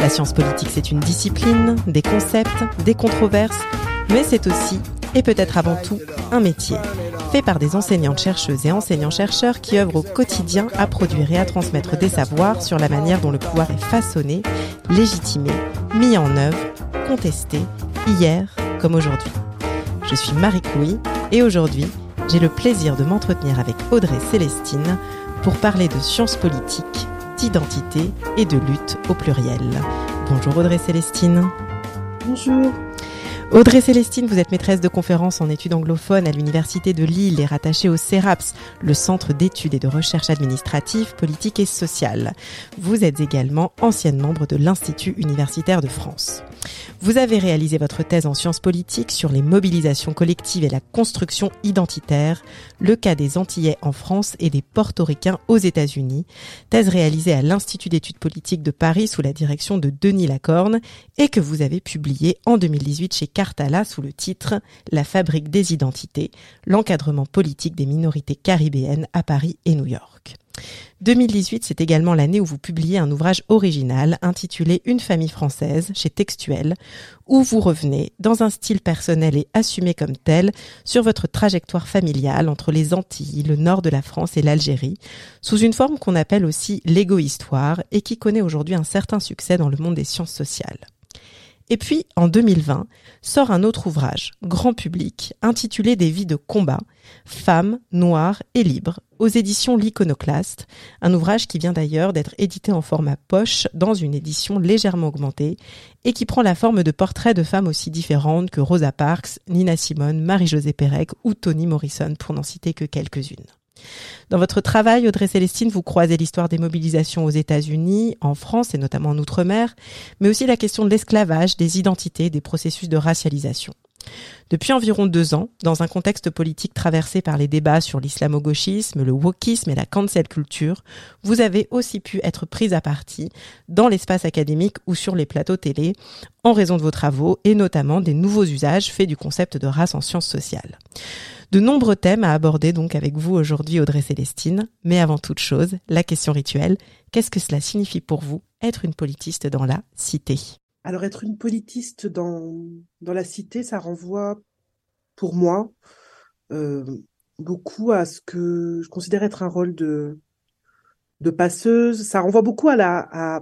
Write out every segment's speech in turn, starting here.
La science politique, c'est une discipline, des concepts, des controverses, mais c'est aussi, et peut-être avant tout, un métier, fait par des enseignantes chercheuses et enseignants-chercheurs qui œuvrent au quotidien à produire et à transmettre des savoirs sur la manière dont le pouvoir est façonné, légitimé, mis en œuvre, contesté, hier comme aujourd'hui. Je suis Marie-Chloé et aujourd'hui, j'ai le plaisir de m'entretenir avec Audrey Célestine pour parler de sciences politiques d'identité et de lutte au pluriel. Bonjour Audrey Célestine. Bonjour. Audrey Célestine, vous êtes maîtresse de conférences en études anglophones à l'Université de Lille et rattachée au CERAPS, le Centre d'études et de recherche administrative, politique et sociale. Vous êtes également ancienne membre de l'Institut universitaire de France. Vous avez réalisé votre thèse en sciences politiques sur les mobilisations collectives et la construction identitaire, le cas des Antillais en France et des Portoricains aux États-Unis, thèse réalisée à l'Institut d'études politiques de Paris sous la direction de Denis Lacorne et que vous avez publiée en 2018 chez Cartala sous le titre La fabrique des identités, l'encadrement politique des minorités caribéennes à Paris et New York. 2018, c'est également l'année où vous publiez un ouvrage original intitulé Une famille française chez Textuel, où vous revenez, dans un style personnel et assumé comme tel, sur votre trajectoire familiale entre les Antilles, le nord de la France et l'Algérie, sous une forme qu'on appelle aussi l'égo-histoire et qui connaît aujourd'hui un certain succès dans le monde des sciences sociales. Et puis, en 2020, sort un autre ouvrage, grand public, intitulé Des vies de combat, femmes, noires et libres, aux éditions L'Iconoclaste, un ouvrage qui vient d'ailleurs d'être édité en format poche dans une édition légèrement augmentée et qui prend la forme de portraits de femmes aussi différentes que Rosa Parks, Nina Simone, Marie-Josée Pérec ou Toni Morrison, pour n'en citer que quelques-unes. Dans votre travail, Audrey Célestine, vous croisez l'histoire des mobilisations aux États-Unis, en France et notamment en Outre-mer, mais aussi la question de l'esclavage, des identités, des processus de racialisation. Depuis environ deux ans, dans un contexte politique traversé par les débats sur l'islamo-gauchisme, le wokisme et la cancel culture, vous avez aussi pu être prise à partie dans l'espace académique ou sur les plateaux télé en raison de vos travaux et notamment des nouveaux usages faits du concept de race en sciences sociales. De nombreux thèmes à aborder donc avec vous aujourd'hui Audrey Célestine, mais avant toute chose, la question rituelle, qu'est-ce que cela signifie pour vous être une politiste dans la cité? Alors être une politiste dans, dans la cité, ça renvoie pour moi euh, beaucoup à ce que je considère être un rôle de, de passeuse, ça renvoie beaucoup à la, à,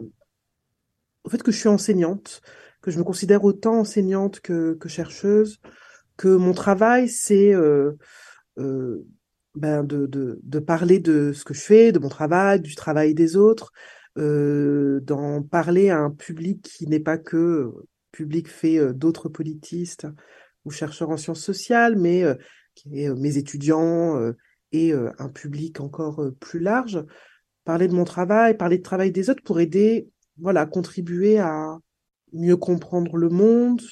au fait que je suis enseignante, que je me considère autant enseignante que, que chercheuse, que mon travail, c'est euh, euh, ben de, de, de, parler de ce que je fais, de mon travail, du travail des autres, d'en parler à un public qui n'est pas que public fait euh, d'autres politistes ou chercheurs en sciences sociales, mais euh, qui est mes étudiants et un public encore plus large. Parler de mon travail, parler de travail des autres pour aider, voilà, contribuer à mieux comprendre le monde,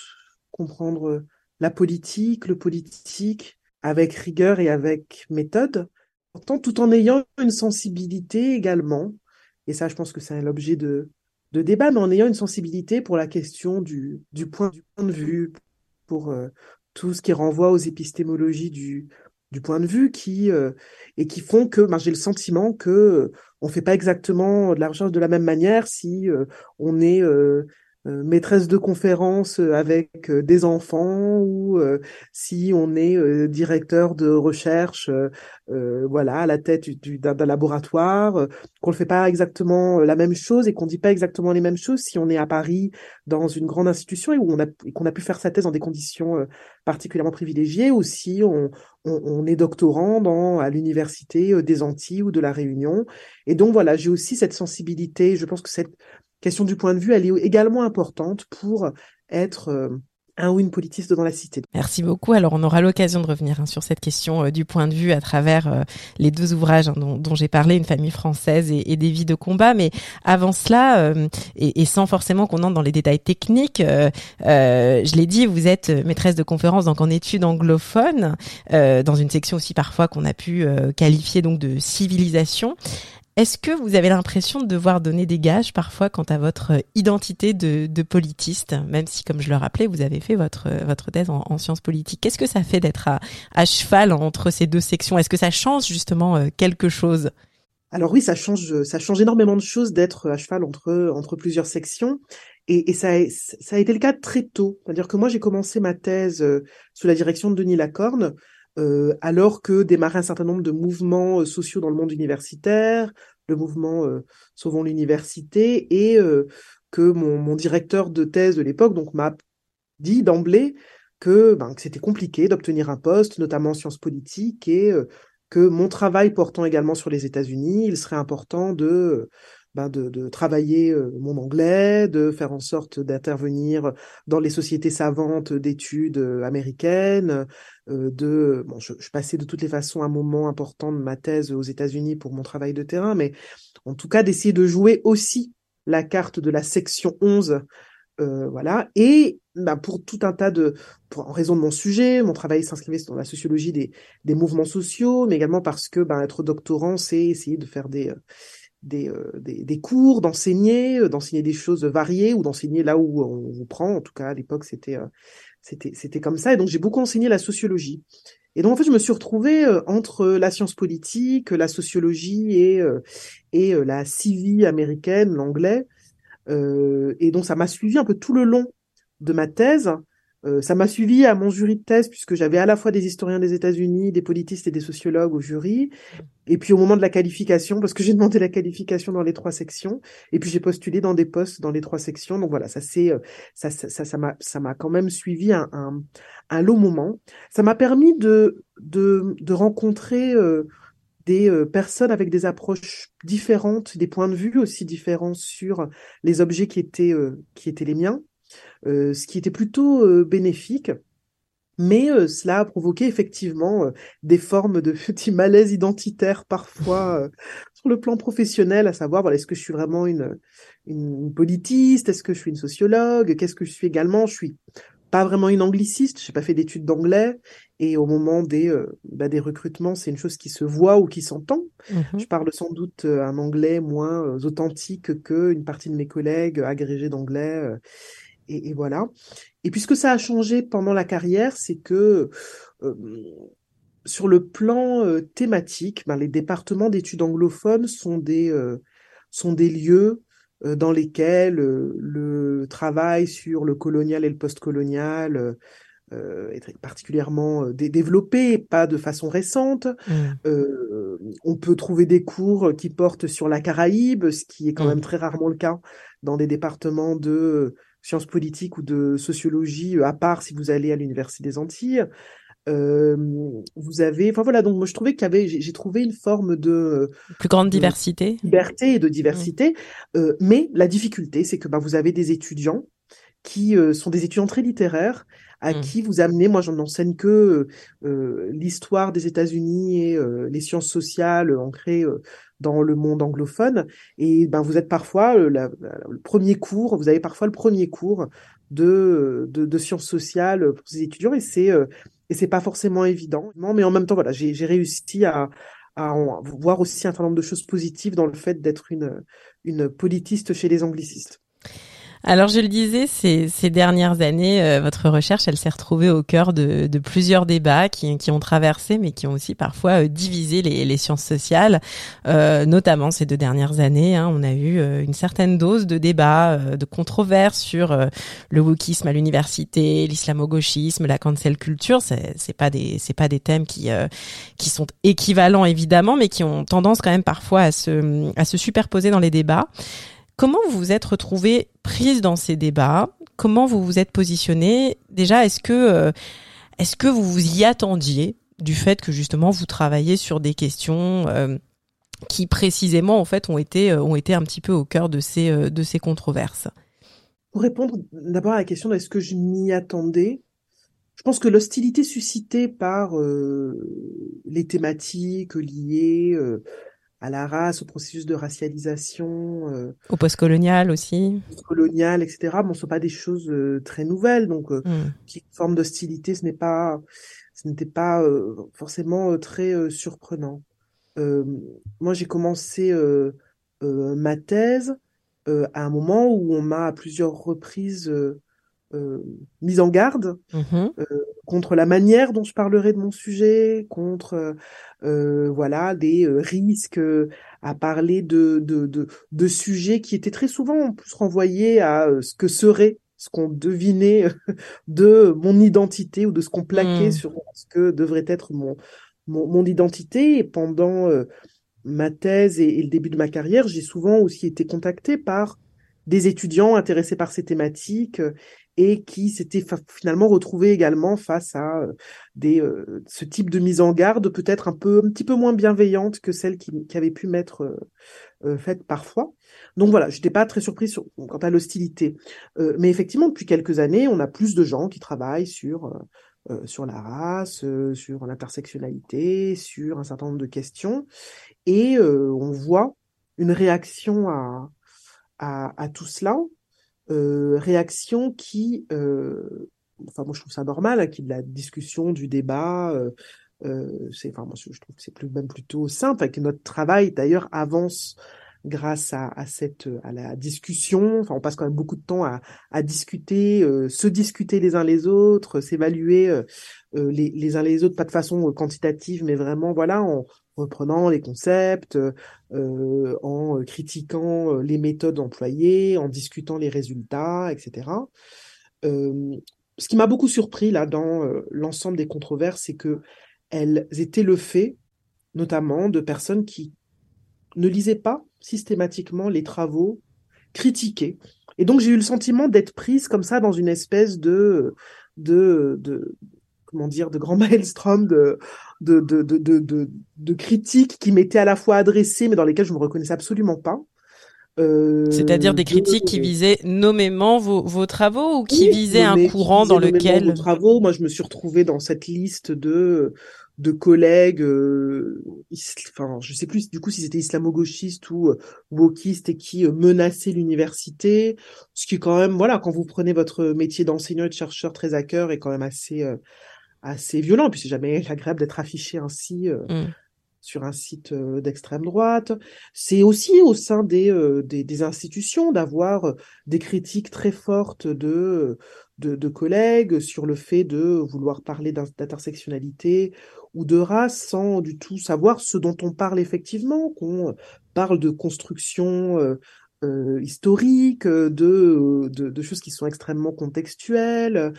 comprendre la politique, le politique, avec rigueur et avec méthode, tout en ayant une sensibilité également, et ça je pense que c'est l'objet de, de débat, mais en ayant une sensibilité pour la question du, du, point, de vue, pour euh, tout ce qui renvoie aux épistémologies du, du point de vue qui euh, et qui font que ben, j'ai le sentiment que euh, on fait pas exactement de la recherche de la même manière si on est euh, maîtresse de conférence euh, avec euh, des enfants ou si on est directeur de recherche voilà à la tête d'un laboratoire qu'on ne fait pas exactement la même chose et qu'on dit pas exactement les mêmes choses si on est à Paris dans une grande institution et où on a qu'on a pu faire sa thèse dans des conditions particulièrement privilégiées ou si on, on, on est doctorant dans à l'université des Antilles ou de la Réunion. Et donc voilà j'ai aussi cette sensibilité je pense que cette question du point de vue, elle est également importante pour être euh, un ou une politiste dans la cité. Merci beaucoup. Alors on aura l'occasion de revenir hein, sur cette question euh, du point de vue à travers euh, les deux ouvrages hein, dont, j'ai parlé, Une famille française et, des vies de combat. Mais avant cela, euh, et, sans forcément qu'on entre dans les détails techniques, je l'ai dit, vous êtes maîtresse de conférence donc en études anglophones, dans une section aussi parfois qu'on a pu qualifier donc de civilisation. Est-ce que vous avez l'impression de devoir donner des gages parfois quant à votre identité de, de politiste, même si, comme je le rappelais, vous avez fait votre, votre thèse en, sciences politiques? Qu'est-ce que ça fait d'être à, à, cheval entre ces deux sections? Est-ce que ça change justement euh, quelque chose? Alors oui, ça change, ça change énormément de choses d'être à cheval entre entre plusieurs sections, et, et ça, a, ça a été le cas très tôt. C'est-à-dire que moi, j'ai commencé ma thèse euh, sous la direction de Denis Lacorne, euh, alors que démarraient un certain nombre de mouvements euh, sociaux dans le monde universitaire, le mouvement euh, Sauvons l'université, et que mon, mon, directeur de thèse de l'époque donc m'a dit d'emblée que, ben, que c'était compliqué d'obtenir un poste, notamment en sciences politiques, et que mon travail portant également sur les États-Unis, il serait important de ben de, travailler mon anglais, de faire en sorte d'intervenir dans les sociétés savantes d'études américaines, euh, de bon, je, passais de toutes les façons un moment important de ma thèse aux États-Unis pour mon travail de terrain, mais en tout cas d'essayer de jouer aussi la carte de la section 11 euh, voilà. Et bah, pour tout un tas de, pour, en raison de mon sujet, mon travail s'inscrivait dans la sociologie des, mouvements sociaux, mais également parce que bah, être doctorant, c'est essayer de faire des, des, euh, des, des, cours, d'enseigner, d'enseigner des choses variées ou d'enseigner là où on vous prend. En tout cas, à l'époque, c'était c'était, c'était comme ça. Et donc, j'ai beaucoup enseigné la sociologie. Et donc, en fait, je me suis retrouvée euh, entre la science politique, la sociologie et, euh, et euh, la civie américaine, l'anglais. et donc, ça m'a suivi un peu tout le long de ma thèse. Ça m'a suivi à mon jury de thèse, puisque j'avais à la fois des historiens des États-Unis, des politistes et des sociologues au jury. Et puis au moment de la qualification, parce que j'ai demandé la qualification dans les trois sections, et puis j'ai postulé dans des postes dans les trois sections. Donc voilà, ça c'est euh, ça ça m'a ça m'a quand même suivi un, un, un long moment. Ça m'a permis de de de rencontrer euh, des euh, personnes avec des approches différentes, des points de vue aussi différents sur les objets qui étaient qui étaient les miens, ce qui était plutôt bénéfique mais euh, cela a provoqué effectivement euh, des formes de petits malaises identitaires parfois euh, sur le plan professionnel, à savoir voilà, est-ce que je suis vraiment une, une, politiste, est-ce que je suis une sociologue, qu'est-ce que je suis également, je suis pas vraiment une angliciste, j'ai pas fait d'études d'anglais et au moment des bah, des recrutements, c'est une chose qui se voit ou qui s'entend. Mmh je parle sans doute un anglais moins authentique que une partie de mes collègues agrégés d'anglais et, et, voilà. Et puis ce que ça a changé pendant la carrière, c'est que euh, sur le plan euh, thématique, ben, les départements d'études anglophones sont des, euh, sont des lieux dans lesquels le travail sur le colonial et le postcolonial est particulièrement développé, pas de façon récente. Mmh. on peut trouver des cours qui portent sur la Caraïbe, ce qui est quand mmh. même très rarement le cas dans des départements de sciences politiques ou de sociologie, euh, à part si vous allez à l'université des Antilles. Euh, vous avez, enfin voilà, donc moi je trouvais qu'il y avait, j'ai trouvé une forme de plus grande diversité, liberté et de diversité, euh, mais la difficulté, c'est que bah, vous avez des étudiants qui euh, sont des étudiants très littéraires, à mmh. qui vous amenez, moi j'en enseigne que l'histoire des États-Unis et les sciences sociales ancrées dans le monde anglophone. Et ben, vous êtes parfois euh, le premier cours, vous avez parfois le premier cours de, de, sciences sociales pour ces étudiants et c'est euh, et c'est pas forcément évident. Mais en même temps, voilà, j'ai réussi à, à voir aussi un certain nombre de choses positives dans le fait d'être une, une politiste chez les anglicistes. Alors je le disais, ces, ces dernières années, euh, votre recherche, elle s'est retrouvée au cœur de, de plusieurs débats qui, qui, ont traversé, mais qui ont aussi parfois euh, divisé les, les, sciences sociales. Euh, notamment ces deux dernières années, hein, on a eu euh, une certaine dose de débats, de controverses sur le wokisme à l'université, l'islamo-gauchisme, la cancel culture. C'est pas des c'est pas des thèmes qui qui sont équivalents évidemment, mais qui ont tendance quand même parfois à se à se superposer dans les débats. Comment vous vous êtes retrouvée prise dans ces débats? Comment vous vous êtes positionnée? Déjà, est-ce que euh, est-ce que vous vous y attendiez du fait que justement vous travaillez sur des questions euh, qui précisément en fait ont été euh, ont été un petit peu au cœur de ces de ces controverses? Pour répondre d'abord à la question est-ce que je m'y attendais, je pense que l'hostilité suscitée par les thématiques liées à la race, au processus de racialisation, euh, au postcolonial aussi, colonial, etc. Bon, ce sont pas des choses euh, très nouvelles, donc euh, hmm. qui forme d'hostilité, ce n'est pas, ce n'était pas forcément très surprenant. moi, j'ai commencé ma thèse à un moment où on m'a à plusieurs reprises euh, mise en garde mmh euh, contre la manière dont je parlerai de mon sujet, contre euh, voilà des risques à parler de, de, de, de, sujets qui étaient très souvent en plus renvoyés à ce que serait ce qu'on devinait de mon identité ou de ce qu'on plaquait mmh. sur ce que devrait être mon, mon, mon identité. Et pendant ma thèse et, et, le début de ma carrière, j'ai souvent aussi été contactée par des étudiants intéressés par ces thématiques et qui s'était finalement retrouvé également face à euh, des, euh, ce type de mise en garde peut-être un peu un petit peu moins bienveillante que celle qui, qui avait pu m'être euh, faite parfois. Donc voilà, j'étais pas très surprise sur, quant à l'hostilité, mais effectivement depuis quelques années, on a plus de gens qui travaillent sur sur la race, sur l'intersectionnalité, sur un certain nombre de questions, et on voit une réaction à, à, à tout cela euh, réaction qui, euh, enfin moi je trouve ça normal, hein, ait de la discussion, du débat. Euh, euh, c'est, enfin moi je, trouve que c'est plus, même plutôt simple, et que notre travail d'ailleurs avance grâce à, cette à la discussion. Enfin, on passe quand même beaucoup de temps à, discuter, euh, se discuter les uns les autres, s'évaluer euh, les, les uns les autres, pas de façon quantitative, mais vraiment voilà en, reprenant les concepts, euh, en critiquant euh, les méthodes employées, en discutant les résultats, etc. Euh, ce qui m'a beaucoup surpris là dans euh, l'ensemble des controverses, c'est que elles étaient le fait, notamment, de personnes qui ne lisaient pas systématiquement les travaux critiqués. Et donc j'ai eu le sentiment d'être prise comme ça dans une espèce de de, de, comment dire, de grand maelstrom de, de, de, de, de, de critiques qui m'étaient à la fois adressées, mais dans lesquelles je me reconnaissais absolument pas. Euh, C'est-à-dire des critiques qui visaient nommément vos, vos travaux ou qui visaient un courant dans lequel vos travaux. Moi, je me suis retrouvée dans cette liste de de collègues, euh, enfin, je sais plus du coup si c'était islamo-gauchistes ou euh, wokistes et qui euh, menaçaient l'université, ce qui est quand même, voilà, quand vous prenez votre métier d'enseignant et de chercheur très à cœur, est quand même assez euh, assez violent, puis c'est jamais agréable d'être affiché ainsi euh, mm. Sur un site euh, d'extrême droite. C'est aussi au sein des, euh, des, institutions d'avoir des critiques très fortes de, de, collègues sur le fait de vouloir parler d'intersectionnalité ou de race sans du tout savoir ce dont on parle effectivement, qu'on parle de construction euh, historique, de, de, choses qui sont extrêmement contextuelles, euh,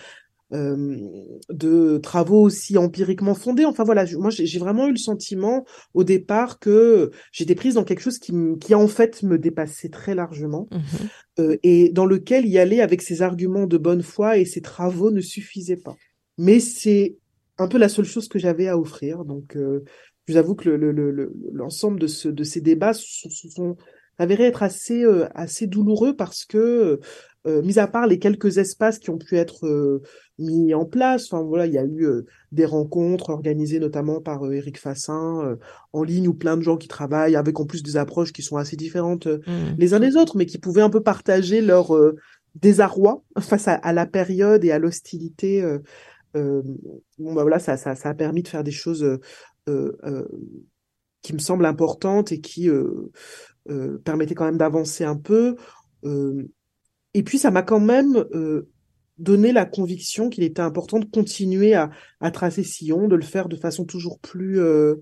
de travaux aussi empiriquement fondés. Enfin voilà, moi j'ai vraiment eu le sentiment au départ que j'étais prise dans quelque chose qui, qui en fait me dépassait très largement mmh euh, et dans lequel y aller avec ses arguments de bonne foi et ses travaux ne suffisaient pas. Mais c'est un peu la seule chose que j'avais à offrir. Donc euh, je vous avoue que l'ensemble le, le, de, ce, de ces débats se sont, sont avérés être assez, euh, assez douloureux parce que euh, mis à part les quelques espaces qui ont pu être euh, mis en place, enfin voilà, il y a eu euh, des rencontres organisées notamment par Eric Fassin en ligne où plein de gens qui travaillent avec en plus des approches qui sont assez différentes mmh. les uns des autres, mais qui pouvaient un peu partager leur désarroi face à, la période et à l'hostilité. bon bah voilà, ça, ça, ça a permis de faire des choses qui me semblent importantes et qui permettaient quand même d'avancer un peu. Et puis, ça m'a quand même euh, donné la conviction qu'il était important de continuer à, à, tracer sillon, de le faire de façon toujours plus, euh,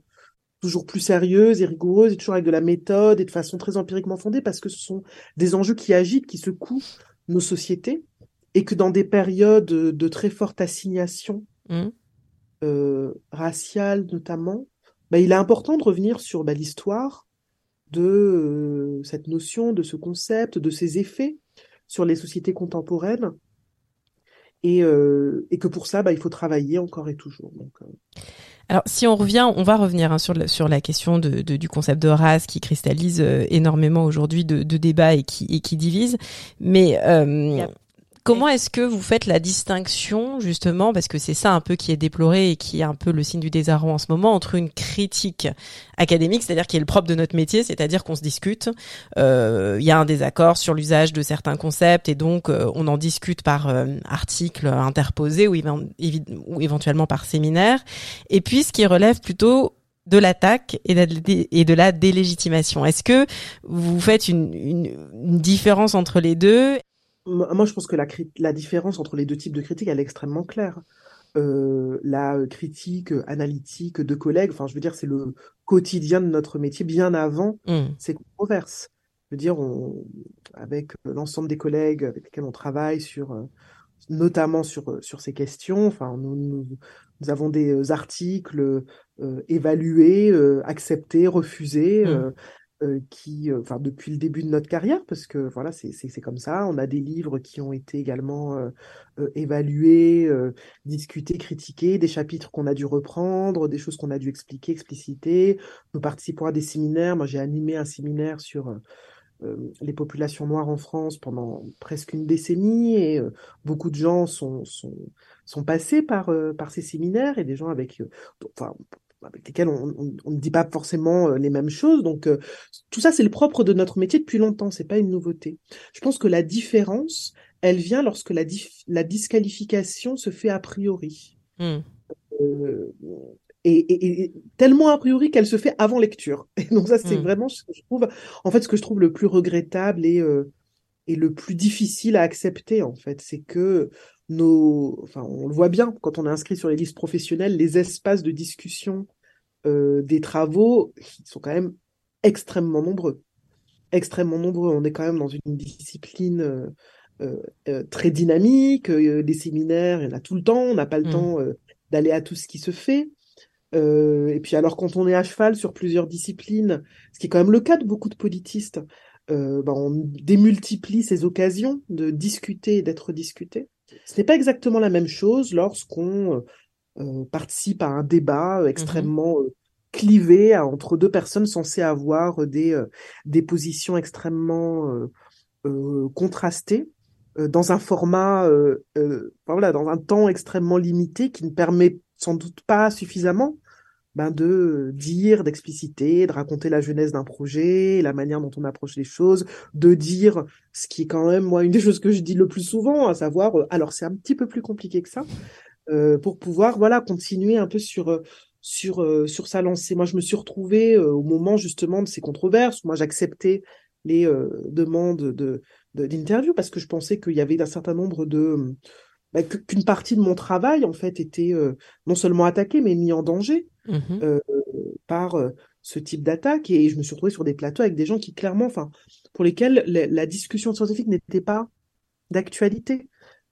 toujours plus sérieuse et rigoureuse, et toujours avec de la méthode et de façon très empiriquement fondée, parce que ce sont des enjeux qui agitent, qui secouent nos sociétés, et que dans des périodes de très forte assignation mmh. euh, raciale notamment, bah, il est important de revenir sur bah, l'histoire de euh, cette notion, de ce concept, de ses effets, sur les sociétés contemporaines. Et, euh, et que pour ça, bah, il faut travailler encore et toujours. Donc, euh. Alors, si on revient, on va revenir hein, sur, la, sur la question de, de, du concept de race qui cristallise euh, énormément aujourd'hui de, de débats et qui, et qui divise. Mais Comment est-ce que vous faites la distinction, justement, parce que c'est ça un peu qui est déploré et qui est un peu le signe du désarroi en ce moment, entre une critique académique, c'est-à-dire qui est le propre de notre métier, c'est-à-dire qu'on se discute, euh, il y a un désaccord sur l'usage de certains concepts et donc euh, on en discute par euh, article interposé ou, ou éventuellement par séminaire, et puis ce qui relève plutôt de l'attaque et de la délégitimation. Est-ce que vous faites une, une différence entre les deux moi, je pense que la, la différence entre les deux types de critiques, elle est extrêmement claire. Euh, la critique analytique de collègues, enfin, je veux dire, c'est le quotidien de notre métier, bien avant mmh. ces controverses. Je veux dire, on, avec l'ensemble des collègues avec lesquels on travaille sur, euh, notamment sur, euh, sur ces questions, enfin, nous, nous, nous avons des articles euh, évalués, euh, acceptés, refusés. Mmh. Euh, qui, euh, enfin depuis le début de notre carrière, parce que voilà, c'est comme ça. On a des livres qui ont été également euh, évalués, discutés, critiqués, des chapitres qu'on a dû reprendre, des choses qu'on a dû expliquer, expliciter. Nous participons à des séminaires. Moi, j'ai animé un séminaire sur les populations noires en France pendant presque une décennie et beaucoup de gens sont, sont, sont passés par, par ces séminaires et des gens avec, avec lesquels on, ne dit pas forcément euh, les mêmes choses. Donc euh, tout ça, c'est le propre de notre métier depuis longtemps. C'est pas une nouveauté. Je pense que la différence, elle vient lorsque la, la disqualification se fait a priori. Mmh. Euh, et, tellement a priori qu'elle se fait avant lecture. Et donc ça, c'est mmh. vraiment ce que je trouve, en fait, ce que je trouve le plus regrettable et, et le plus difficile à accepter, en fait, c'est que nos, enfin, on le voit bien quand on est inscrit sur les listes professionnelles, les espaces de discussion euh, des travaux sont quand même extrêmement nombreux. Extrêmement nombreux. On est quand même dans une discipline euh, euh, très dynamique. des séminaires, il y en a tout le temps. On n'a pas le mmh. temps d'aller à tout ce qui se fait. et puis alors quand on est à cheval sur plusieurs disciplines, ce qui est quand même le cas de beaucoup de politistes, ben, on démultiplie ces occasions de discuter et d'être discuté. Ce n'est pas exactement la même chose lorsqu'on participe à un débat euh, mmh extrêmement euh, clivé entre deux personnes censées avoir des, des positions extrêmement contrastées dans un format, voilà, dans un temps extrêmement limité qui ne permet sans doute pas suffisamment ben, de dire, d'expliciter, de raconter la jeunesse d'un projet, la manière dont on approche les choses, de dire ce qui est quand même, moi, une des choses que je dis le plus souvent, à savoir, alors c'est un petit peu plus compliqué que ça, euh, pour pouvoir voilà continuer un peu sur euh, sur euh, sur sa lancée. Moi, je me suis retrouvée au moment justement de ces controverses. Moi, j'acceptais les demandes de d'interview parce que je pensais qu'il y avait un certain nombre de bah, qu'une partie de mon travail en fait était non seulement attaquée mais mis en danger mmh par ce type d'attaque et je me suis retrouvée sur des plateaux avec des gens qui clairement enfin pour lesquels la discussion scientifique n'était pas d'actualité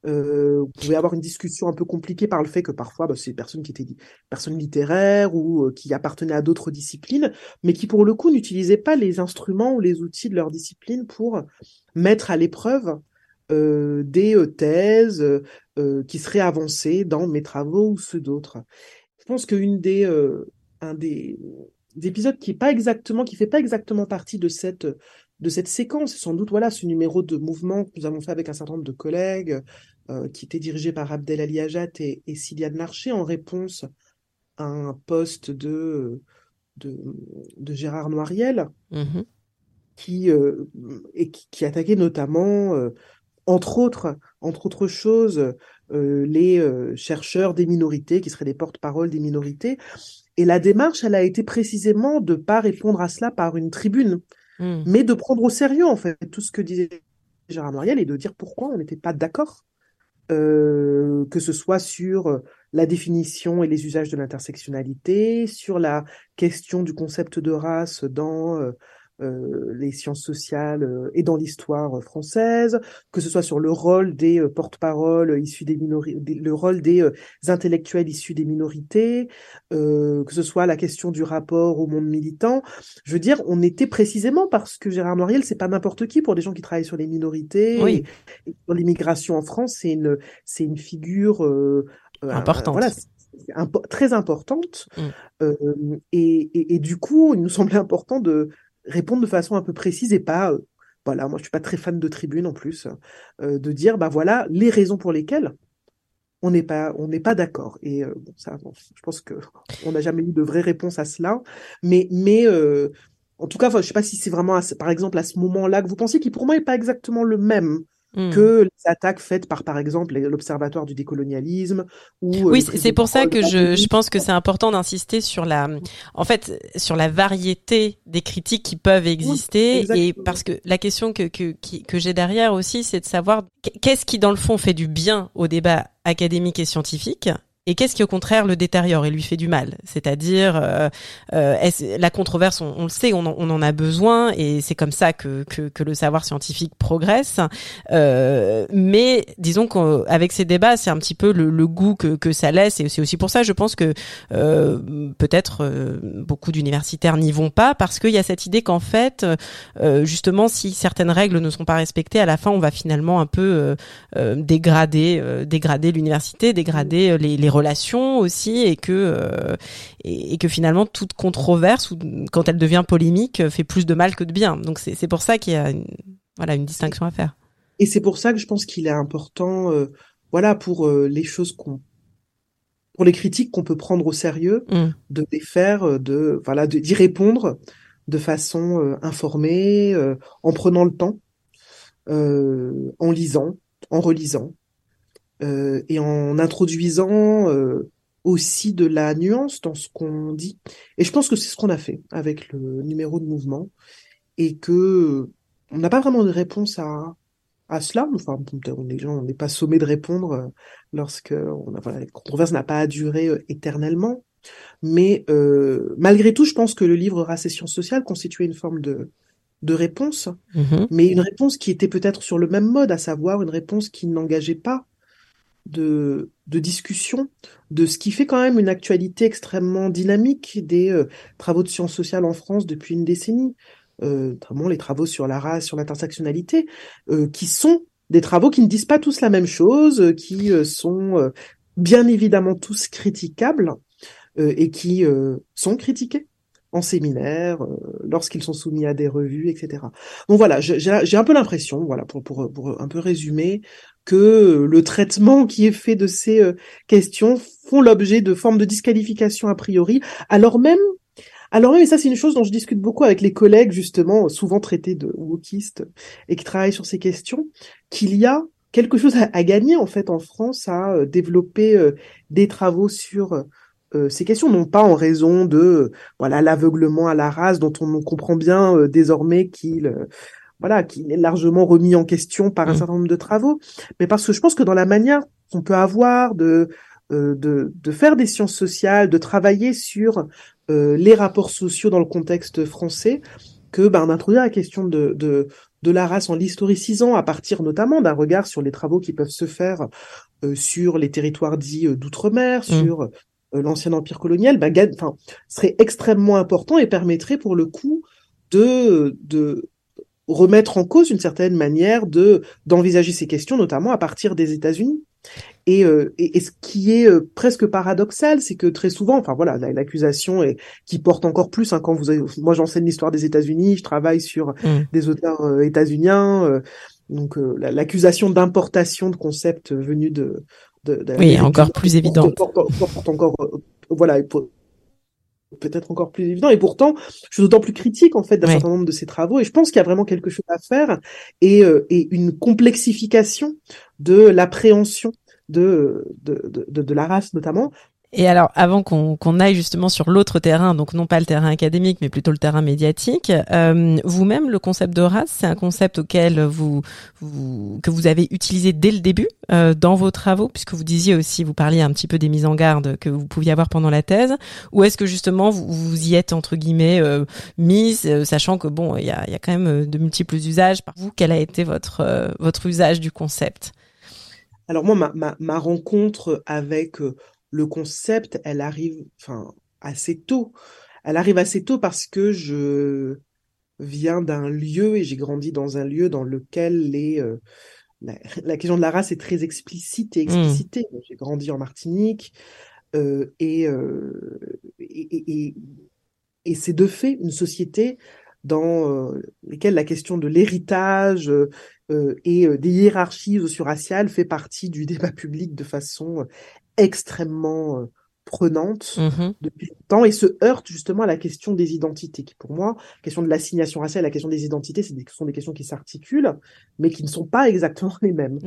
euh, vous pouvez avoir une discussion un peu compliquée par le fait que parfois bah, c'est des personnes qui étaient personnes littéraires ou euh, qui appartenaient à d'autres disciplines, mais qui pour le coup n'utilisaient pas les instruments ou les outils de leur discipline pour mettre à l'épreuve euh, des euh, thèses qui seraient avancées dans mes travaux ou ceux d'autres. Je pense qu'une des un des, des épisodes qui est pas exactement qui fait pas exactement partie de cette de cette séquence, sans doute voilà ce numéro de mouvement que nous avons fait avec un certain nombre de collègues, euh, qui était dirigé par Abdel Ali Ajat et, et Siliane Larcher en réponse à un poste de, de, Gérard Noiriel, mm-hmm. qui, euh, et qui, attaquait notamment, euh, entre, autres, entre autres choses, les chercheurs des minorités, qui seraient les porte-parole des minorités. Et la démarche, elle a été précisément de pas répondre à cela par une tribune, mm. mais de prendre au sérieux, en fait, tout ce que disait Gérard Noiriel et de dire pourquoi on n'était pas d'accord euh, que ce soit sur la définition et les usages de l'intersectionnalité, sur la question du concept de race dans euh, les sciences sociales euh, et dans l'histoire française, que ce soit sur le rôle des euh, porte-paroles issus des minorités, le rôle des intellectuels issus des minorités, que ce soit la question du rapport au monde militant. Je veux dire, on était précisément parce que Gérard Noiriel, c'est pas n'importe qui pour des gens qui travaillent sur les minorités et, sur l'immigration en France, c'est une c'est une figure importante. voilà, très importante. Et, et, et, du coup, il nous semblait important de répondre de façon un peu précise et pas euh, voilà, moi je suis pas très fan de tribune en plus, de dire bah voilà les raisons pour lesquelles on n'est pas on n'est pas d'accord. Et bon, ça je pense que on n'a jamais eu de vraie réponse à cela. Mais mais en tout cas je sais pas si c'est vraiment par exemple à ce moment-là que vous pensez qui pour moi n'est pas exactement le même Hmm. que les attaques faites par, par exemple, l'Observatoire du décolonialisme ou. Euh, oui, c'est pour ça que je, je pense que c'est important d'insister sur la, en fait, sur la variété des critiques qui peuvent exister et parce que la question que, que, que j'ai derrière aussi, c'est de savoir qu'est-ce qui, dans le fond, fait du bien au débat académique et scientifique et qu'est-ce qui au contraire le détériore et lui fait du mal? C'est-à-dire euh, euh la controverse, on, le sait, on en, a besoin et c'est comme ça que, que, que, le savoir scientifique progresse. Euh, mais disons qu'avec ces débats, c'est un petit peu le, le, goût que, que ça laisse et c'est aussi pour ça, je pense que euh, peut-être euh, beaucoup d'universitaires n'y vont pas parce qu'il y a cette idée qu'en fait, euh, justement, si certaines règles ne sont pas respectées, à la fin, on va finalement un peu dégrader, dégrader l'université, dégrader les, les relations aussi et que euh, et, que finalement toute controverse ou quand elle devient polémique fait plus de mal que de bien. Donc c'est pour ça qu'il y a une, voilà une distinction à faire. Et c'est pour ça que je pense qu'il est important euh, voilà pour euh, les choses qu'on pour les critiques qu'on peut prendre au sérieux, mm. de les faire, de voilà, d'y répondre de façon informée, en prenant le temps, en lisant, en relisant, euh, et en introduisant euh, aussi de la nuance dans ce qu'on dit. Et je pense que c'est ce qu'on a fait avec le numéro de mouvement et que on n'a pas vraiment de réponse à, à cela. Enfin, on est, on n'est pas sommé de répondre euh, lorsque on a, voilà, la controverse n'a pas à durer éternellement. Mais euh, malgré tout, je pense que le livre Race et sciences sociales constituait une forme de, de réponse, mm-hmm. mais une réponse qui était peut-être sur le même mode, à savoir une réponse qui n'engageait pas de, de discussion de ce qui fait quand même une actualité extrêmement dynamique des euh, travaux de sciences sociales en France depuis une décennie, euh, notamment les travaux sur la race, sur l'intersectionnalité, euh, qui sont des travaux qui ne disent pas tous la même chose, qui sont bien évidemment tous critiquables et qui sont critiqués en séminaire, euh, lorsqu'ils sont soumis à des revues, etc. Donc voilà, j'ai un peu l'impression, voilà, pour, pour, pour, un peu résumer, que le traitement qui est fait de ces euh, questions font l'objet de formes de disqualification a priori, alors même alors même, et ça c'est une chose dont je discute beaucoup avec les collègues justement, souvent traités de wokistes et qui travaillent sur ces questions, qu'il y a quelque chose à, gagner en fait en France à euh, développer des travaux sur euh, ces questions, non pas en raison de voilà l'aveuglement à la race dont on comprend bien euh, désormais qu'il euh, voilà qu'il est largement remis en question par un mmh. certain nombre de travaux, mais parce que je pense que dans la manière qu'on peut avoir de de, de, faire des sciences sociales, de travailler sur les rapports sociaux dans le contexte français, que ben, d'introduire la question de, de, de la race en l'historicisant à partir notamment d'un regard sur les travaux qui peuvent se faire sur les territoires dits d'outre-mer, mmh. sur euh, l'ancien empire colonial, enfin, serait extrêmement important et permettrait pour le coup de, de remettre en cause une certaine manière de d'envisager ces questions, notamment à partir des États-Unis. Et, euh, et, ce qui est euh, presque paradoxal, c'est que très souvent, enfin voilà, l'accusation est qui porte encore plus. Hein, quand vous, avez, moi j'enseigne l'histoire des États-Unis, je travaille sur mmh. des auteurs états-uniens, donc l'accusation d'importation de concepts venus de oui, encore plus évident. encore, euh, voilà, peut-être encore plus évident. Et pourtant, je suis d'autant plus critique en fait d'un certain nombre de ces travaux. Et je pense qu'il y a vraiment quelque chose à faire et, euh, et une complexification de l'appréhension de, de, de, de, la race notamment et alors, avant qu'on aille justement sur l'autre terrain, donc non pas le terrain académique, mais plutôt le terrain médiatique, euh, vous-même, le concept de race, c'est un concept auquel vous, vous, que vous avez utilisé dès le début euh, dans vos travaux, puisque vous disiez aussi, vous parliez un petit peu des mises en garde que vous pouviez avoir pendant la thèse, ou est-ce que justement vous, vous y êtes entre guillemets euh, mise, euh, sachant que bon, il y a, y a quand même de multiples usages. Par vous, quel a été votre euh, votre usage du concept? Alors moi, ma, ma, ma rencontre avec le concept, elle arrive, enfin, assez tôt. Elle arrive assez tôt parce que je viens d'un lieu et j'ai grandi dans un lieu dans lequel les euh, la, question de la race est très explicite et mmh. explicitée. J'ai grandi en Martinique euh, et, euh, et, et, et c'est de fait une société dans lesquels la question de l'héritage et des hiérarchies socio-raciales fait partie du débat public de façon extrêmement prenante mmh depuis longtemps et se heurte justement à la question des identités, qui pour moi, la question de l'assignation raciale, la question des identités, ce sont des questions qui s'articulent, mais qui ne sont pas exactement les mêmes.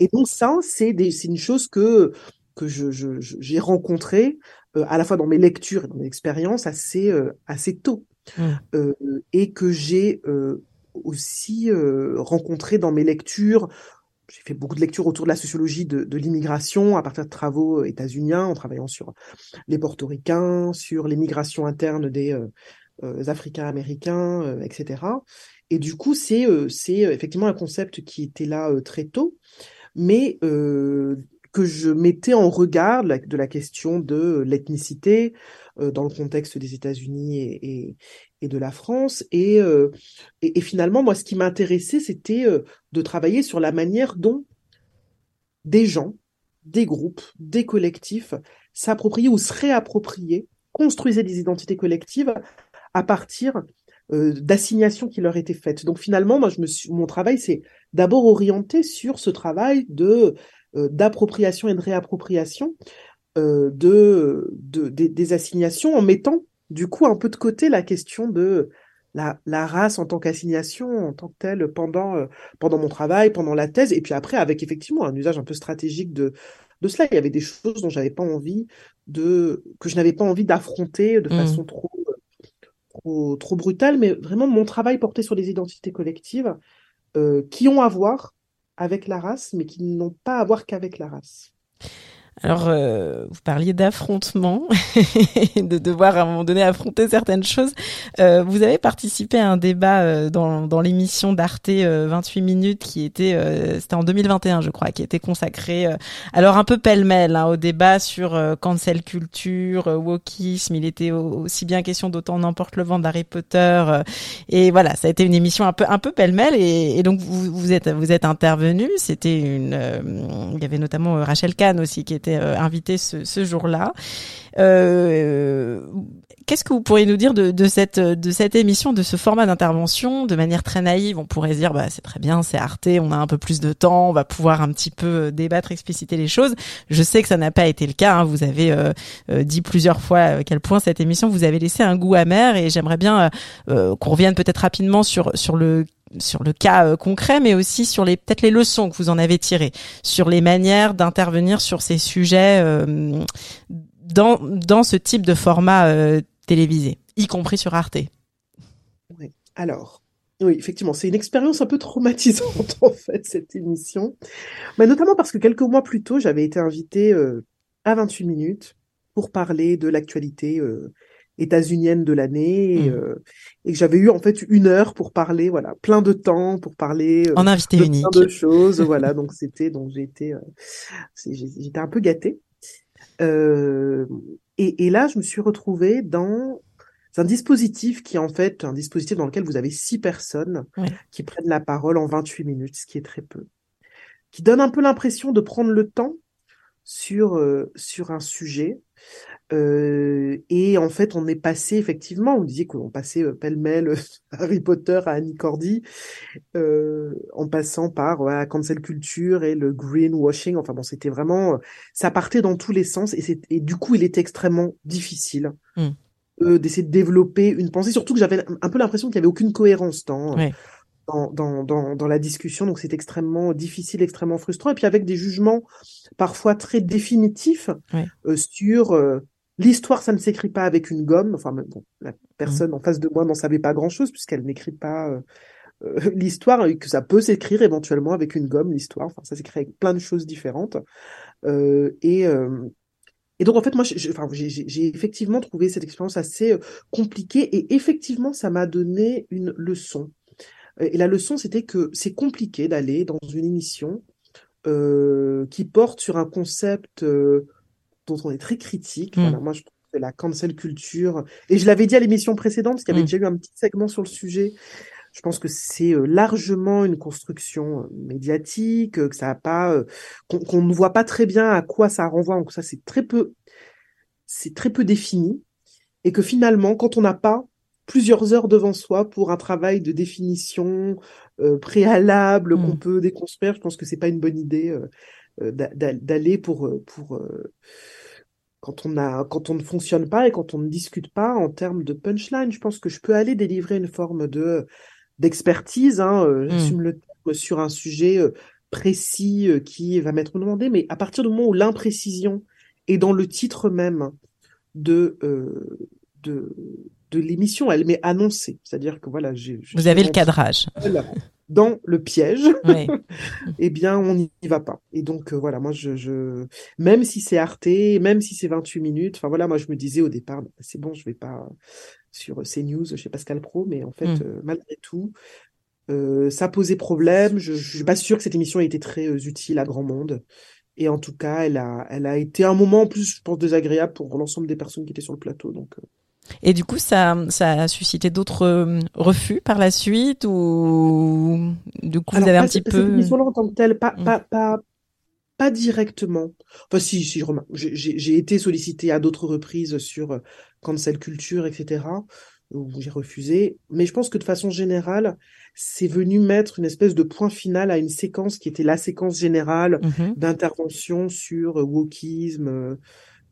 Et donc ça, c'est une chose que que je, j'ai rencontrée euh, à la fois dans mes lectures et dans mes expériences assez euh, assez tôt, mmh. euh, et que j'ai aussi rencontré dans mes lectures j'ai fait beaucoup de lectures autour de la sociologie de, l'immigration à partir de travaux euh, états-uniens, en travaillant sur les portoricains, sur les migrations internes des euh, euh Africains américains, euh, etc. Et du coup, c'est effectivement un concept qui était là très tôt, mais que je mettais en regard de la question de l'ethnicité dans le contexte des États-Unis et, et de la France. Euh, et, et, finalement, moi, ce qui m'intéressait, c'était euh, de travailler sur la manière dont des gens, des groupes, des collectifs s'appropriaient ou se réappropriaient, construisaient des identités collectives à partir euh, d'assignations qui leur étaient faites. Donc finalement, moi, je me suis, mon travail, c'est d'abord orienté sur ce travail de d'appropriation et de réappropriation de, de, des assignations en mettant du coup un peu de côté la question de la, la race en tant qu'assignation, en tant que telle, pendant, euh, pendant mon travail, pendant la thèse, et puis après avec effectivement un usage un peu stratégique de, de cela. Il y avait des choses dont j'avais pas envie de, que je n'avais pas envie d'affronter de mmh. façon trop, trop, trop brutale, mais vraiment mon travail portait sur les identités collectives euh, qui ont à voir avec la race, mais qui n'ont pas à voir qu'avec la race. Alors, euh, vous parliez d'affrontement, de devoir à un moment donné affronter certaines choses. Euh, vous avez participé à un débat euh, dans, dans l'émission d'Arte 28 minutes qui était, c'était en 2021 je crois, qui était consacré, alors un peu pêle-mêle hein, au débat sur cancel culture, wokisme. Il était aussi bien question d'autant n'importe le vent d'Harry Potter. et voilà, ça a été une émission un peu un peu pêle-mêle. Et, et, donc vous, vous êtes vous êtes intervenu. C'était une, il y avait notamment Rachel Kahn aussi qui était euh, invité ce, jour-là. Euh, qu'est-ce que vous pourriez nous dire de, cette de cette émission, de ce format d'intervention, de manière très naïve? On pourrait dire, bah c'est très bien, c'est Arte, on a un peu plus de temps, on va pouvoir un petit peu euh, débattre, expliciter les choses. Je sais que ça n'a pas été le cas. Hein. Vous avez dit plusieurs fois à quel point cette émission vous avez laissé un goût amer, et j'aimerais bien qu'on revienne peut-être rapidement sur sur le sur le cas euh, concret, mais aussi sur les peut-être les leçons que vous en avez tirées, sur les manières d'intervenir sur ces sujets euh, dans dans ce type de format euh, télévisé, y compris sur Arte. Oui. Alors, oui, effectivement, c'est une expérience un peu traumatisante en fait cette émission, mais notamment parce que quelques mois plus tôt, j'avais été invitée à 28 minutes pour parler de l'actualité états-unienne de l'année mmh. euh, et, que j'avais eu en fait une heure pour parler voilà plein de temps pour parler euh, en invité de unique plein de choses voilà. Donc c'était donc été euh, j'étais un peu gâtée. Et, et, là je me suis retrouvée dans un dispositif qui est en fait un dispositif dans lequel vous avez six personnes qui prennent la parole en 28 minutes ce qui est très peu. Qui donne un peu l'impression de prendre le temps sur sur un sujet euh, et en fait, on est passé effectivement, on disait qu'on passait euh, pêle-mêle Harry Potter à Annie Cordy, euh, en passant par voilà, cancel culture et le greenwashing. Enfin bon, c'était vraiment, ça partait dans tous les sens et, et du coup, il était extrêmement difficile mmh. euh, d'essayer de développer une pensée. Surtout que j'avais un peu l'impression qu'il y avait aucune cohérence dans. Dans, dans, dans, dans, la discussion, donc c'est extrêmement difficile, extrêmement frustrant, et puis avec des jugements parfois très définitifs euh, sur L'histoire, ça ne s'écrit pas avec une gomme. Enfin, bon, la personne mmh. en face de moi n'en savait pas grand-chose puisqu'elle n'écrit pas euh, euh, l'histoire et que ça peut s'écrire éventuellement avec une gomme, l'histoire. Enfin, ça s'écrit avec plein de choses différentes. Euh, et, et donc, en fait, moi, j'ai effectivement trouvé cette expérience assez compliquée et effectivement, ça m'a donné une leçon. Et la leçon, c'était que c'est compliqué d'aller dans une émission qui porte sur un concept dont on est très critique. Voilà, mm. moi, je trouve que la cancel culture, et je l'avais dit à l'émission précédente, parce qu'il y avait mm. déjà eu un petit segment sur le sujet. Je pense que c'est euh, largement une construction euh, médiatique, euh, que ça a pas, qu'on ne voit pas très bien à quoi ça renvoie. Donc ça, c'est très peu, c'est très peu défini, et que finalement, quand on n'a pas plusieurs heures devant soi pour un travail de définition euh, préalable qu'on Mm. peut déconstruire. Je pense que c'est pas une bonne idée euh, d'aller pour euh, pour euh, quand on a quand on ne fonctionne pas et quand on ne discute pas en termes de punchline. Je pense que je peux aller délivrer une forme de d'expertise, hein, euh, Mm. j'assume le terme, sur un sujet euh, précis euh, qui va m'être demandé, mais à partir du moment où l'imprécision est dans le titre même de euh, de de l'émission, elle m'est annoncée, c'est-à-dire que voilà, j'ai Vous avez le cadrage. Dans le piège, eh bien on n'y va pas. Et donc euh, voilà, moi je, je même si c'est Arte, même si c'est 28 minutes, enfin voilà, moi je me disais au départ, bah, c'est bon, je vais pas sur CNews chez Pascal Pro, mais en fait Mm. euh, malgré tout, euh, ça posait problème. Je, je suis pas sûre que cette émission ait été très utile à grand monde. Et en tout cas, elle a, elle a été un moment en plus, je pense, désagréable pour l'ensemble des personnes qui étaient sur le plateau. Donc, Et du coup, ça, ça a suscité d'autres euh, refus par la suite ou du coup, vous avez un petit peu. émission-là en tant que telle, pas, Mm. pas, pas, pas directement. Enfin, si, si. J'ai été sollicité à d'autres reprises sur euh, cancel culture, etc., où j'ai refusé. Mais je pense que de façon générale, c'est venu mettre une espèce de point final à une séquence qui était la séquence générale Mhm. d'intervention sur euh, wokisme. euh,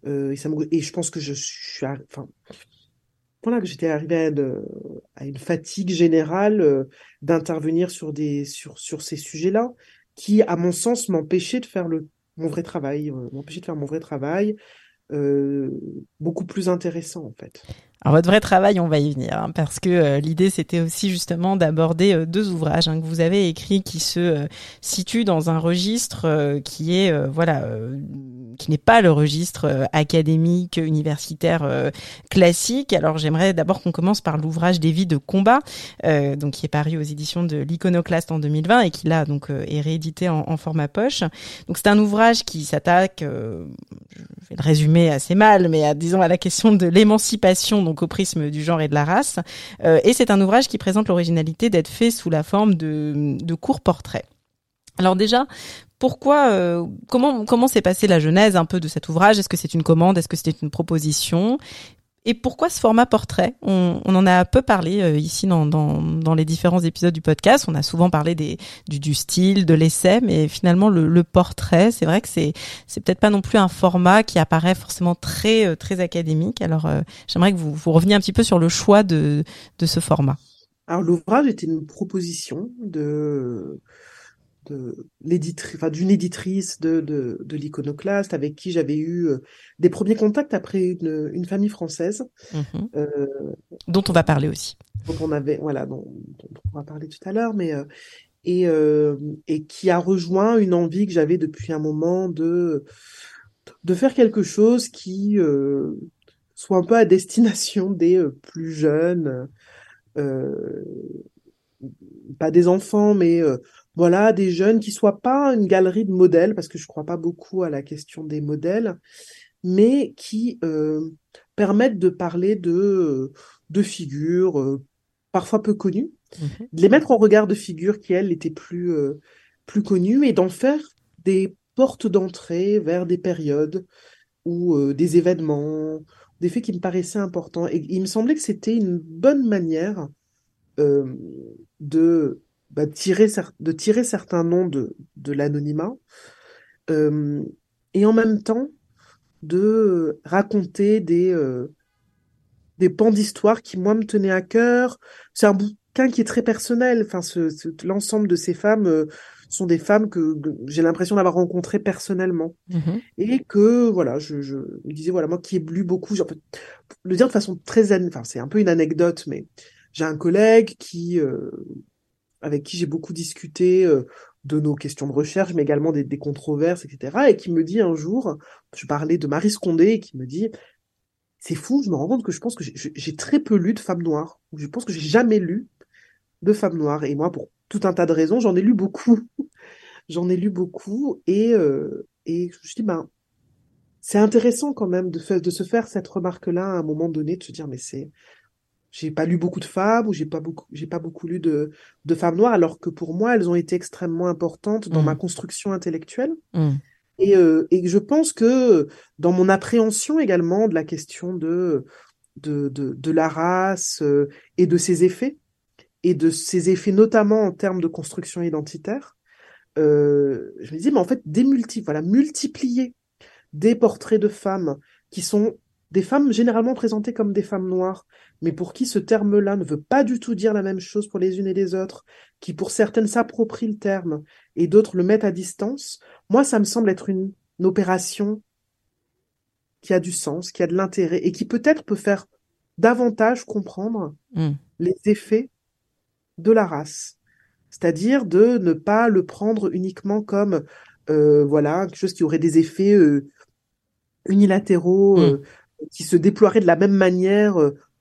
euh, et, ça me- et je pense que je suis, enfin, voilà, que j'étais arrivé à une, fatigue générale euh, d'intervenir sur des, sur, ces sujets-là, qui, à mon sens, m'empêchaient de faire le, mon vrai travail, euh, de faire mon vrai travail, euh, beaucoup plus intéressant, en fait. Alors votre vrai travail, on va y venir, hein, parce que euh, l'idée c'était aussi justement d'aborder euh, deux ouvrages hein, que vous avez écrits qui se euh, situent dans un registre qui est voilà qui n'est pas le registre académique universitaire classique. Alors j'aimerais d'abord qu'on commence par l'ouvrage des vies de combat, donc qui est paru aux éditions de l'Iconoclaste en 2020 et qui là donc est réédité en, en format poche. Donc c'est un ouvrage qui s'attaque, je vais le résumer assez mal, mais à, disons à la question de l'émancipation donc au prisme du genre et de la race. Euh, et c'est un ouvrage qui présente l'originalité d'être fait sous la forme de, de courts portraits. Alors déjà, pourquoi, euh, comment, comment s'est passée la genèse un peu de cet ouvrage? Est-ce que c'est une commande? Est-ce que c'était une proposition? Et pourquoi ce format portrait? On, on en a peu parlé euh, ici dans, dans, dans les différents épisodes du podcast. On a souvent parlé des, du, du style, de l'essai, mais finalement le, le portrait, c'est vrai que c'est c'est peut-être pas non plus un format qui apparaît forcément très euh, très académique. Alors euh, j'aimerais que vous, vous reveniez un petit peu sur le choix de, de ce format. Alors, l'ouvrage était une proposition de, de l'éditrice, enfin, d'une éditrice de, de, de l'Iconoclaste avec qui j'avais eu euh, des premiers contacts après une, une famille française. Mhm. Euh, Dont on va parler aussi. dont on avait, voilà, dont, dont on va parler tout à l'heure, mais euh, et et qui a rejoint une envie que j'avais depuis un moment de de faire quelque chose qui soit un peu à destination des plus jeunes, pas des enfants, mais euh, voilà, des jeunes qui soient pas une galerie de modèles, parce que je crois pas beaucoup à la question des modèles, mais qui euh, permettent de parler de de figures euh, parfois peu connues Mhm. de les mettre en regard de figures qui, elles, étaient plus, euh, plus connues et d'en faire des portes d'entrée vers des périodes ou euh, des événements, des faits qui me paraissaient importants. Et il me semblait que c'était une bonne manière euh, de, bah, tirer, de tirer certains noms de, de l'anonymat euh, et en même temps de raconter des, euh, des pans d'histoire qui, moi, me tenaient à cœur. C'est un bouquin qui est très personnel. Enfin, l'ensemble de ces femmes euh, sont des femmes que, que j'ai l'impression d'avoir rencontrées personnellement. Mhm. Et que, voilà, je, je me disais, voilà, moi qui ai lu beaucoup, pour le dire de façon très, enfin, c'est un peu une anecdote, mais j'ai un collègue qui, euh, avec qui j'ai beaucoup discuté euh, de nos questions de recherche, mais également des, controverses, etc. Et qui me dit un jour, je parlais de Marie Scondé, et qui me dit, c'est fou, je me rends compte que je pense que j'ai- très peu lu de femmes noires. Je pense que j'ai jamais lu de femmes noires. Et moi, pour tout un tas de raisons, j'en ai lu beaucoup. J'en ai lu beaucoup. Et, euh, et je me suis dit, ben, c'est intéressant quand même de, de se faire cette remarque-là à un moment donné, de se dire, mais c'est, j'ai pas lu beaucoup de femmes ou j'ai pas beaucoup, j'ai pas beaucoup lu de, de femmes noires, alors que pour moi, elles ont été extrêmement importantes dans ma construction intellectuelle. Mm. Et, euh, et je pense que dans mon appréhension également de la question de de, de, de la race et de ses effets, et de ses effets notamment en termes de construction identitaire, euh, je me dis, mais en fait, démulti voilà, multiplier des portraits de femmes qui sont des femmes généralement présentées comme des femmes noires, mais pour qui ce terme-là ne veut pas du tout dire la même chose pour les unes et les autres, qui pour certaines s'approprient le terme et d'autres le mettent à distance, moi, ça me semble être une, opération qui a du sens, qui a de l'intérêt et qui peut-être peut faire davantage comprendre mmh. les effets de la race. C'est-à-dire de ne pas le prendre uniquement comme euh, voilà quelque chose qui aurait des effets euh, unilatéraux, mmh. euh, qui se déploierait de la même manière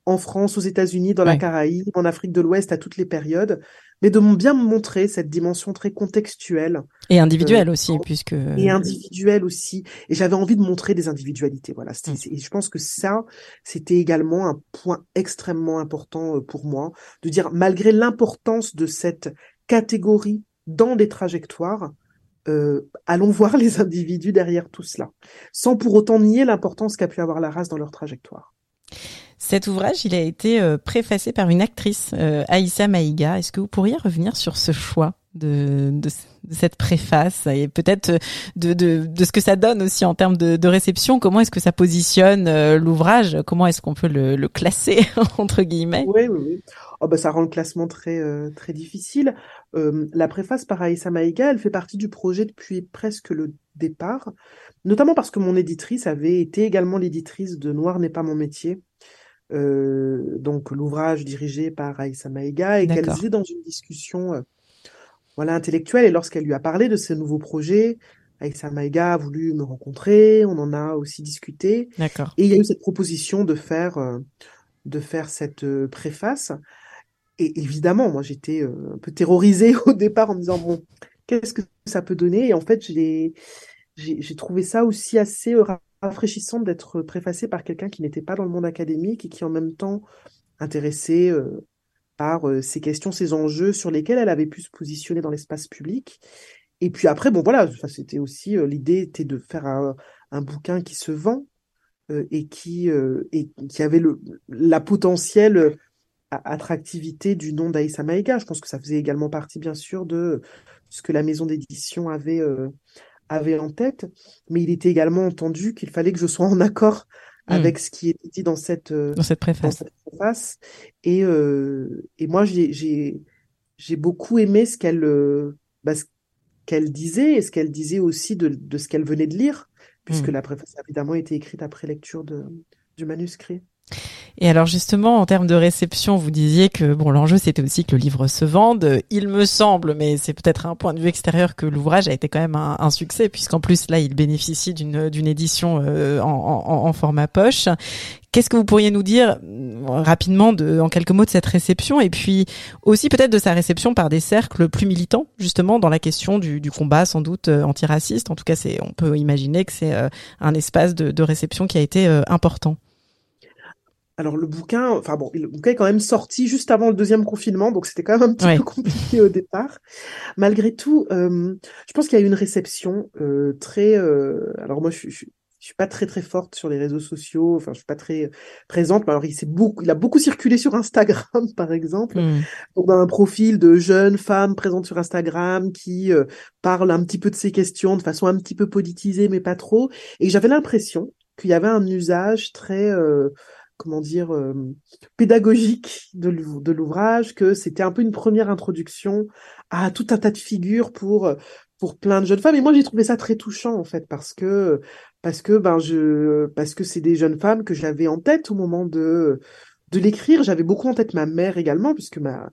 en France, aux États-Unis, dans la Caraïbe, en Afrique de l'Ouest, à toutes les périodes, mais de bien montrer cette dimension très contextuelle. Et individuelle aussi, puisque... Et individuelle aussi. Et j'avais envie de montrer des individualités, voilà. Mm. Et je pense que ça, c'était également un point extrêmement important pour moi, de dire, malgré l'importance de cette catégorie dans des trajectoires, euh, allons voir les individus derrière tout cela, sans pour autant nier l'importance qu'a pu avoir la race dans leur trajectoire. Cet ouvrage, il a été euh, préfacé par une actrice, euh, Aïssa Maïga. Est-ce que vous pourriez revenir sur ce choix de, de, cette préface et peut-être de, ce que ça donne aussi en termes de, réception? Comment est-ce que ça positionne l'ouvrage? Comment est-ce qu'on peut le, le classer entre guillemets? Oui, oui, oui. Oh bah ça rend le classement très très difficile. Euh, la préface par Aïssa Maïga, elle fait partie du projet depuis presque le départ, notamment parce que mon éditrice avait été également l'éditrice de Noir n'est pas mon métier, euh, donc l'ouvrage dirigé par Aïssa Maïga, et qu'elle disait dans une discussion euh, voilà, intellectuelle, et lorsqu'elle lui a parlé de ce nouveau projet, Aïssa Maïga a voulu me rencontrer, on en a aussi discuté, et il y a eu cette proposition de faire, de faire cette préface et évidemment, moi, j'étais euh, un peu terrorisée au départ en me disant, bon, qu'est-ce que ça peut donner? Et en fait, j'ai trouvé ça aussi assez euh, rafraîchissant d'être préfacé par quelqu'un qui n'était pas dans le monde académique et qui en même temps intéressé euh, par ces questions, ces enjeux sur lesquels elle avait pu se positionner dans l'espace public. Et puis après, bon voilà, c'était aussi l'idée était de faire un, un, bouquin qui se vend et qui et qui avait le la potentielle attractivité du nom d'Aïssa Maïga. Je pense que ça faisait également partie, bien sûr, de ce que la maison d'édition avait, euh, avait en tête. Mais il était également entendu qu'il fallait que je sois en accord hmm. avec ce qui était dit dans cette, euh, dans cette préface. Et, euh, et moi, j'ai beaucoup aimé ce qu'elle bah, qu'elle disait et ce qu'elle disait aussi de, de ce qu'elle venait de lire, puisque hmm. la préface a évidemment été écrite après lecture de, du manuscrit. Et alors justement, en termes de réception, vous disiez que bon, l'enjeu c'était aussi que le livre se vende. Il me semble, mais c'est peut-être un point de vue extérieur, que l'ouvrage a été quand même un, succès, puisqu'en plus là, il bénéficie d'une d'une édition euh, en, en, en, format poche. Qu'est-ce que vous pourriez nous dire euh, rapidement, de, en quelques mots, de cette réception, et puis aussi peut-être de sa réception par des cercles plus militants, justement, dans la question du, du combat sans doute euh, antiraciste? En tout cas, c'est, on peut imaginer que c'est un espace de, de réception qui a été important. Alors le bouquin, enfin bon, le bouquin est quand même sorti juste avant le deuxième confinement, donc c'était quand même un petit peu compliqué au départ. Malgré tout, euh, je pense qu'il y a eu une réception euh, très. Euh, alors moi, je, je, suis pas très très forte sur les réseaux sociaux, enfin je suis pas très présente. Mais alors il s'est beaucoup, il a beaucoup circulé sur Instagram par exemple. Mmh. Donc un profil de jeune femme présente sur Instagram qui parle un petit peu de ces questions de façon un petit peu politisée, mais pas trop. Et j'avais l'impression qu'il y avait un usage très comment dire, euh, pédagogique de l'ouvrage, que c'était un peu une première introduction à tout un tas de figures pour pour plein de jeunes femmes. Et moi, j'ai trouvé ça très touchant en fait, parce que parce que ben je parce que c'est des jeunes femmes que j'avais en tête au moment de de l'écrire. J'avais beaucoup en tête ma mère également, puisque ma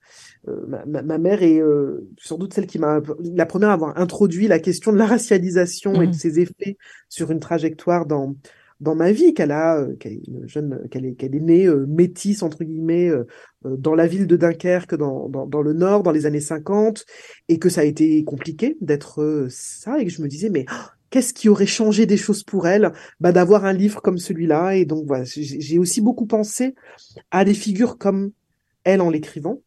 euh, ma, ma, mère est euh, sans doute celle qui m'a la première à avoir introduit la question de la racialisation et de mmh. ses effets sur une trajectoire dans dans ma vie qu'elle a, euh, qu'elle est une jeune, qu'elle est, née euh, métisse entre guillemets euh, dans la ville de Dunkerque, dans, dans, dans, le Nord, dans les années 50, et que ça a été compliqué d'être ça, et que je me disais mais oh, qu'est-ce qui aurait changé des choses pour elle bah, d'avoir un livre comme celui-là, et donc voilà, j'ai aussi beaucoup pensé à des figures comme elle en l'écrivant,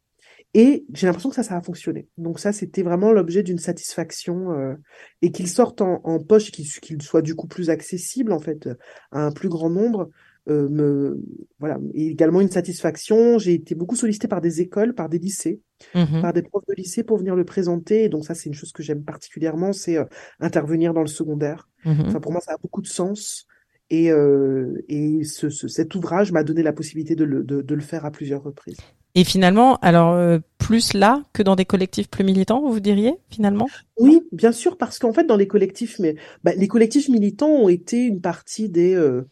et j'ai l'impression que ça, ça a fonctionné. Donc ça, c'était vraiment l'objet d'une satisfaction euh, et qu'il sorte en, en poche, qu'il soit du coup plus accessible en fait à un plus grand nombre. me voilà et également une satisfaction. J'ai été beaucoup sollicitée par des écoles, par des lycées, Mhm. par des profs de lycée pour venir le présenter. Et donc ça, c'est une chose que j'aime particulièrement, c'est intervenir dans le secondaire. Mhm. Enfin, pour moi, ça a beaucoup de sens. Et, euh, et ce, ce, cet ouvrage m'a donné la possibilité de le, de, de le faire à plusieurs reprises. Et finalement, alors euh, plus là que dans des collectifs plus militants, vous diriez finalement? Oui, bien sûr, parce qu'en fait, dans les collectifs, mais bah, les collectifs militants ont été une partie des, euh,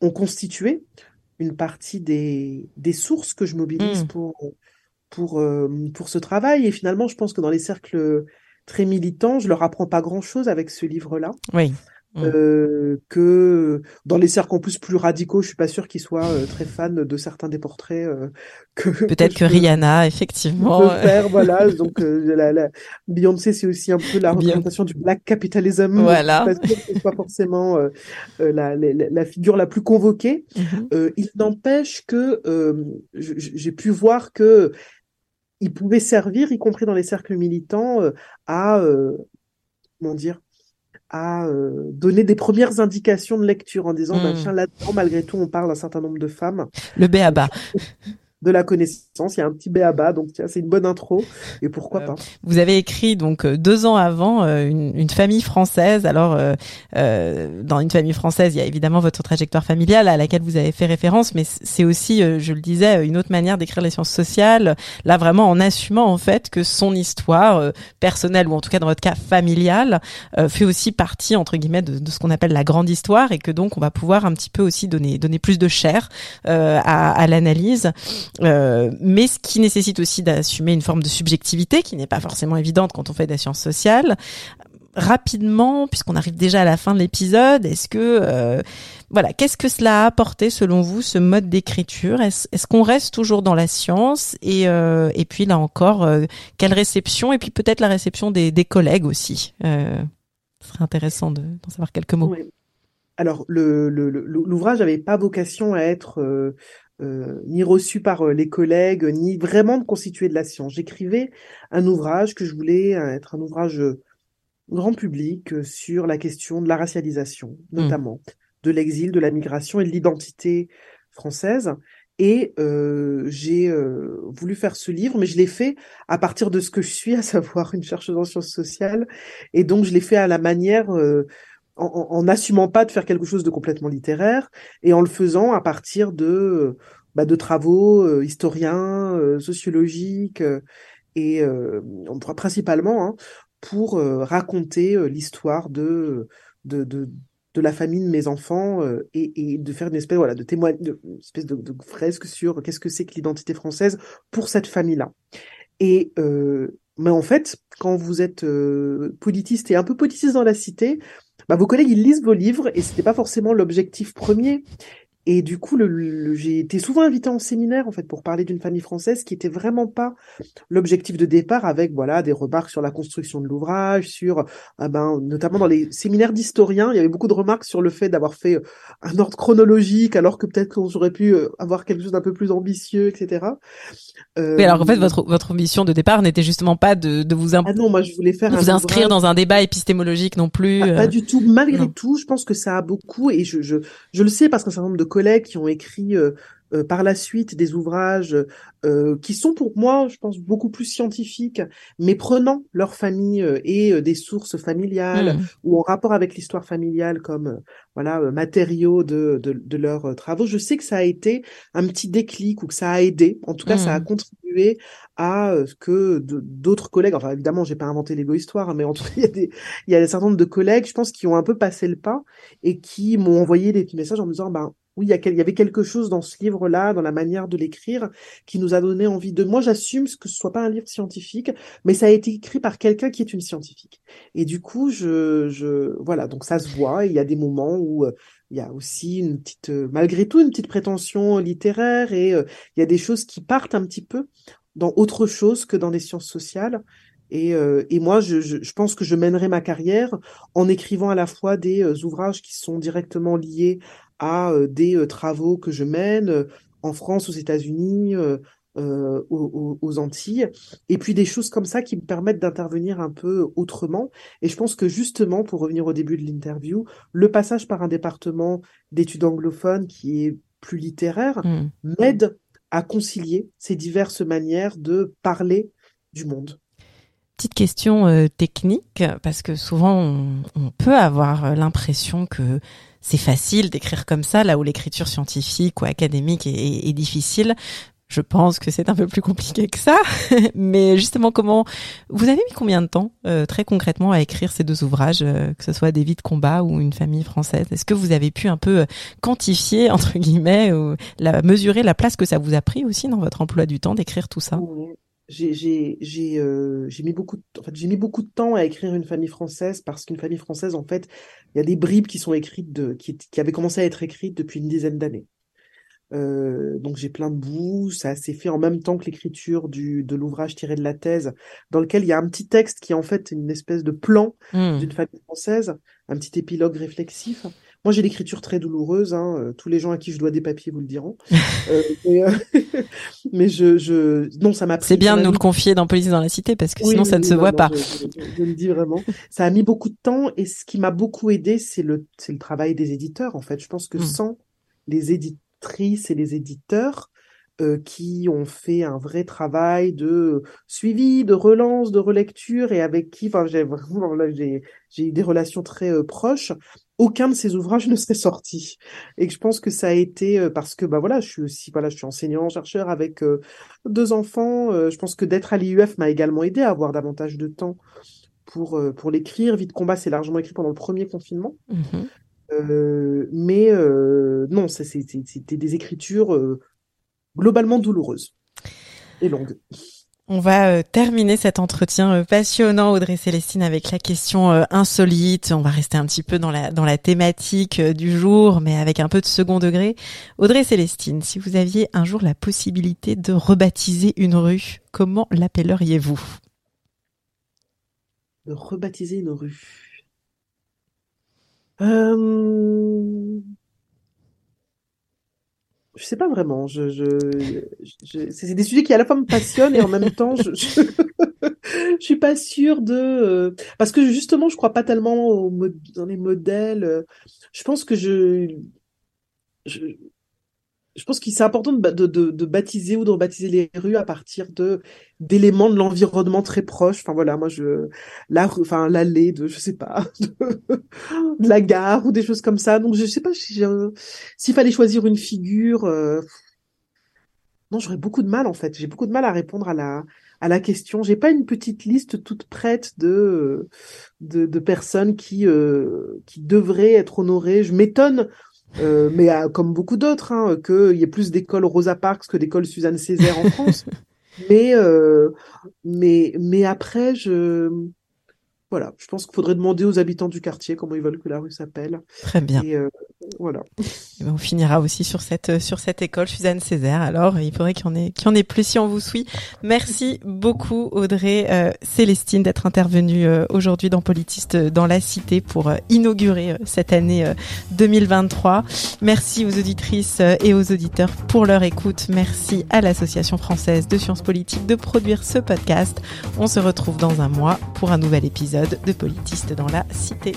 ont constitué une partie des des sources que je mobilise Mm. pour pour euh, pour ce travail. Et finalement, je pense que dans les cercles très militants, je leur apprends pas grand-chose avec ce livre-là. Oui. Mm. Euh, que dans les cercles en plus plus radicaux, je suis pas sûre qu'ils soient euh, très fans de certains des portraits euh, que Peut-être que, Rihanna, effectivement. euh, faire. Voilà, donc euh, la, la- Beyoncé, c'est aussi un peu la représentation du black capitalism. Voilà. Je suis pas sûre que ce soit forcément euh, euh, la, la, la figure la plus convoquée. mhm. Euh, il n'empêche que euh, j'ai pu voir que il pouvait servir, y compris dans les cercles militants, euh, à euh, comment dire, à euh, donner des premières indications de lecture en disant, bah, Mm. tiens, là-dedans, malgré tout, on parle d'un certain nombre de femmes, Le béaba. de la connaissance, il y a un petit béaba, donc c'est une bonne intro, et pourquoi Euh, pas. Vous avez écrit donc euh, deux ans avant euh, une, une famille française. Alors euh, euh, dans une famille française, il y a évidemment votre trajectoire familiale à laquelle vous avez fait référence, mais c'est aussi, je le disais, une autre manière d'écrire les sciences sociales. Là vraiment en assumant en fait que son histoire personnelle ou en tout cas dans votre cas familiale euh, fait aussi partie entre guillemets de, de ce qu'on appelle la grande histoire et que donc on va pouvoir un petit peu aussi donner donner plus de chair euh, à, à l'analyse. Euh, mais ce qui nécessite aussi d'assumer une forme de subjectivité qui n'est pas forcément évidente quand on fait des sciences sociales. Rapidement, puisqu'on arrive déjà à la fin de l'épisode, est-ce que euh, voilà, qu'est-ce que cela a apporté selon vous ce mode d'écriture? Est-ce qu'on reste toujours dans la science? Et euh, et puis là encore, euh, quelle réception? Et puis peut-être la réception des, des collègues aussi. Euh, ce serait intéressant de- d'en savoir quelques mots. Alors, le, le, l'ouvrage n'avait pas vocation à être euh, euh, ni reçu par euh, les collègues, ni vraiment de constituer de la science. J'écrivais un ouvrage que je voulais euh, être un ouvrage euh, grand public sur la question de la racialisation, notamment, de l'exil, de la migration et de l'identité française. Et euh, j'ai euh, voulu faire ce livre, mais je l'ai fait à partir de ce que je suis, à savoir une chercheuse en sciences sociales. Et donc, je l'ai fait à la manière, euh, en, n'assumant pas de faire quelque chose de complètement littéraire, et en le faisant à partir de, euh, bah, de travaux euh, historiens, euh, sociologiques, euh, et euh, on pourra principalement hein, pour euh, raconter euh, l'histoire de, de, de, de la famille de mes enfants euh, et, et de faire une espèce, voilà, de témoin, de, une espèce de, de fresque sur qu'est-ce que c'est que l'identité française pour cette famille-là. Et euh, mais en fait, quand vous êtes euh, politiste et un peu politiste dans la cité, bah, vos collègues ils lisent vos livres et c'était pas forcément l'objectif premier. Et du coup, le, le- j'ai été souvent invitée en séminaire en fait pour parler d'une famille française qui était vraiment pas l'objectif de départ avec voilà des remarques sur la construction de l'ouvrage, sur ah ben notamment dans les séminaires d'historiens, il y avait beaucoup de remarques sur le fait d'avoir fait euh, un ordre chronologique alors que peut-être qu'on aurait pu euh, avoir quelque chose d'un peu plus ambitieux, etc. Euh, Oui, alors en fait, votre votre mission de départ n'était justement pas de, de vous, imp- ah non, moi je voulais faire de un vous inscrire ouvrage- dans un débat épistémologique non plus. Ah, euh. pas du tout. Malgré non. tout, je pense que ça a beaucoup, et je, je, je le sais parce qu'un certain nombre de collègues qui ont écrit euh, euh, par la suite des ouvrages euh, qui sont pour moi, je pense, beaucoup plus scientifiques, mais prenant leur famille euh, et euh, des sources familiales Mm. ou en rapport avec l'histoire familiale comme euh, voilà euh, matériaux de, de, de leurs travaux. Je sais que ça a été un petit déclic ou que ça a aidé. En tout cas, ça a Mm. contribué à euh, ce que d'autres collègues, enfin évidemment, j'ai pas inventé l'égo-histoire, hein, mais en tout cas, il y a des il y a un certain nombre de collègues, je pense, qui ont un peu passé le pas et qui m'ont envoyé des petits messages en me disant, ben oui, il y, avait quelque chose dans ce livre-là, dans la manière de l'écrire, qui nous a donné envie de. Moi, j'assume que ce soit pas un livre scientifique, mais ça a été écrit par quelqu'un qui est une scientifique. Et du coup, je, voilà, donc ça se voit. Il y a des moments où euh, il y a aussi une petite, euh, malgré tout, une petite prétention littéraire et euh, il y a des choses qui partent un petit peu dans autre chose que dans les sciences sociales. Et, moi, je, pense que je mènerai ma carrière en écrivant à la fois des ouvrages qui sont directement liés à euh, des euh, travaux que je mène euh, en France, aux États-Unis, euh, aux, Antilles, et puis des choses comme ça qui me permettent d'intervenir un peu autrement. Et je pense que justement, pour revenir au début de l'interview, le passage par un département d'études anglophones qui est plus littéraire, mm. m'aide à concilier ces diverses manières de parler du monde. Petite question euh, technique, parce que souvent on, peut avoir l'impression que c'est facile d'écrire comme ça, là où l'écriture scientifique ou académique est difficile. Je pense que c'est un peu plus compliqué que ça, mais justement, comment vous avez mis combien de temps euh, très concrètement à écrire ces deux ouvrages, euh, que ce soit des vies de combat ou une famille française? Est-ce que vous avez pu un peu euh, quantifier entre guillemets ou la mesurer la place que ça vous a pris aussi dans votre emploi du temps d'écrire tout ça? J'ai j'ai j'ai j'ai mis beaucoup de, en fait j'ai mis beaucoup de temps à écrire une famille française parce qu'une famille française en fait il y a des bribes qui sont écrites de qui qui avaient commencé à être écrites depuis une dizaine d'années euh, donc j'ai plein de bouts, ça s'est fait en même temps que l'écriture du de l'ouvrage tiré de la thèse, dans lequel il y a un petit texte qui est en fait une espèce de plan mmh. d'une famille française, un petit épilogue réflexif. Moi j'ai l'écriture très douloureuse, hein, euh, tous les gens à qui je dois des papiers vous le diront. euh, mais, euh, mais, je, je non ça m'a. C'est bien de nous le confier dans Police dans la cité parce que sinon ça ne se voit pas. Je, je, le dis vraiment. ça a mis beaucoup de temps et ce qui m'a beaucoup aidé c'est le c'est le travail des éditeurs en fait. Je pense que mmh. sans les éditeurs et les éditeurs euh, qui ont fait un vrai travail de suivi, de relance, de relecture et avec qui, enfin, j'ai vraiment, j'ai, j'ai eu des relations très euh, proches. Aucun de ces ouvrages ne serait sorti. Et je pense que ça a été euh, parce que, bah voilà, je suis aussi, voilà, je suis enseignant, chercheur avec deux enfants. je pense que d'être à l'IUF m'a également aidé à avoir davantage de temps pour, pour l'écrire. Vie de combat, c'est largement écrit pendant le premier confinement. Mmh euh, mais euh, non, c'était des écritures euh, globalement douloureuses et longues. On va terminer cet entretien passionnant, Audrey Célestine, avec la question insolite. On va rester un petit peu dans la, dans la thématique du jour, mais avec un peu de second degré. Audrey Célestine, si vous aviez un jour la possibilité de rebaptiser une rue, comment l'appelleriez-vous? De rebaptiser une rue. Euh... Je sais pas vraiment. Je, je, je... c'est des sujets qui à la fois me passionnent et en même temps, je, je... je suis pas sûre de euh, parce que justement, je crois pas tellement au dans les modèles. Je pense que je, je je pense que c'est important de, baptiser ou de rebaptiser les rues à partir de d'éléments de l'environnement très proches. Enfin voilà, moi je la rue, enfin l'allée de je sais pas de, la gare ou des choses comme ça. Donc je sais pas si s'il fallait choisir une figure. Euh, non, j'aurais beaucoup de mal en fait. J'ai beaucoup de mal à répondre à la à la question. J'ai pas une petite liste toute prête de de, de personnes qui euh, qui devraient être honorées. Je m'étonne euh, mais euh, comme beaucoup d'autres, hein, qu'il y ait plus d'écoles Rosa Parks que d'écoles Suzanne Césaire en France. mais, euh, mais, mais après, je, voilà, je pense qu'il faudrait demander aux habitants du quartier comment ils veulent que la rue s'appelle. Très bien. Et euh, voilà. Et ben, on finira aussi sur cette sur cette école Suzanne Césaire. Alors, il faudrait qu'il y en ait qu'il en ait plus si on vous suit. Merci beaucoup Audrey euh, Célestine d'être intervenue euh, aujourd'hui dans Politiste dans la Cité pour inaugurer cette année 2023. Merci aux auditrices et aux auditeurs pour leur écoute. Merci à l'Association française de sciences politiques de produire ce podcast. On se retrouve dans un mois pour un nouvel épisode de Politiste dans la Cité.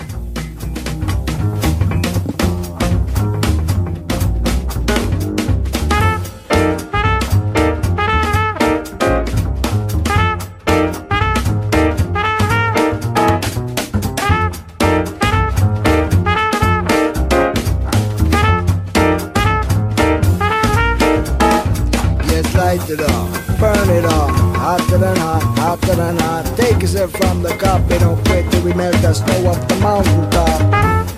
Take yourself from the cup, they don't quit till we melt the snow up the mountain top.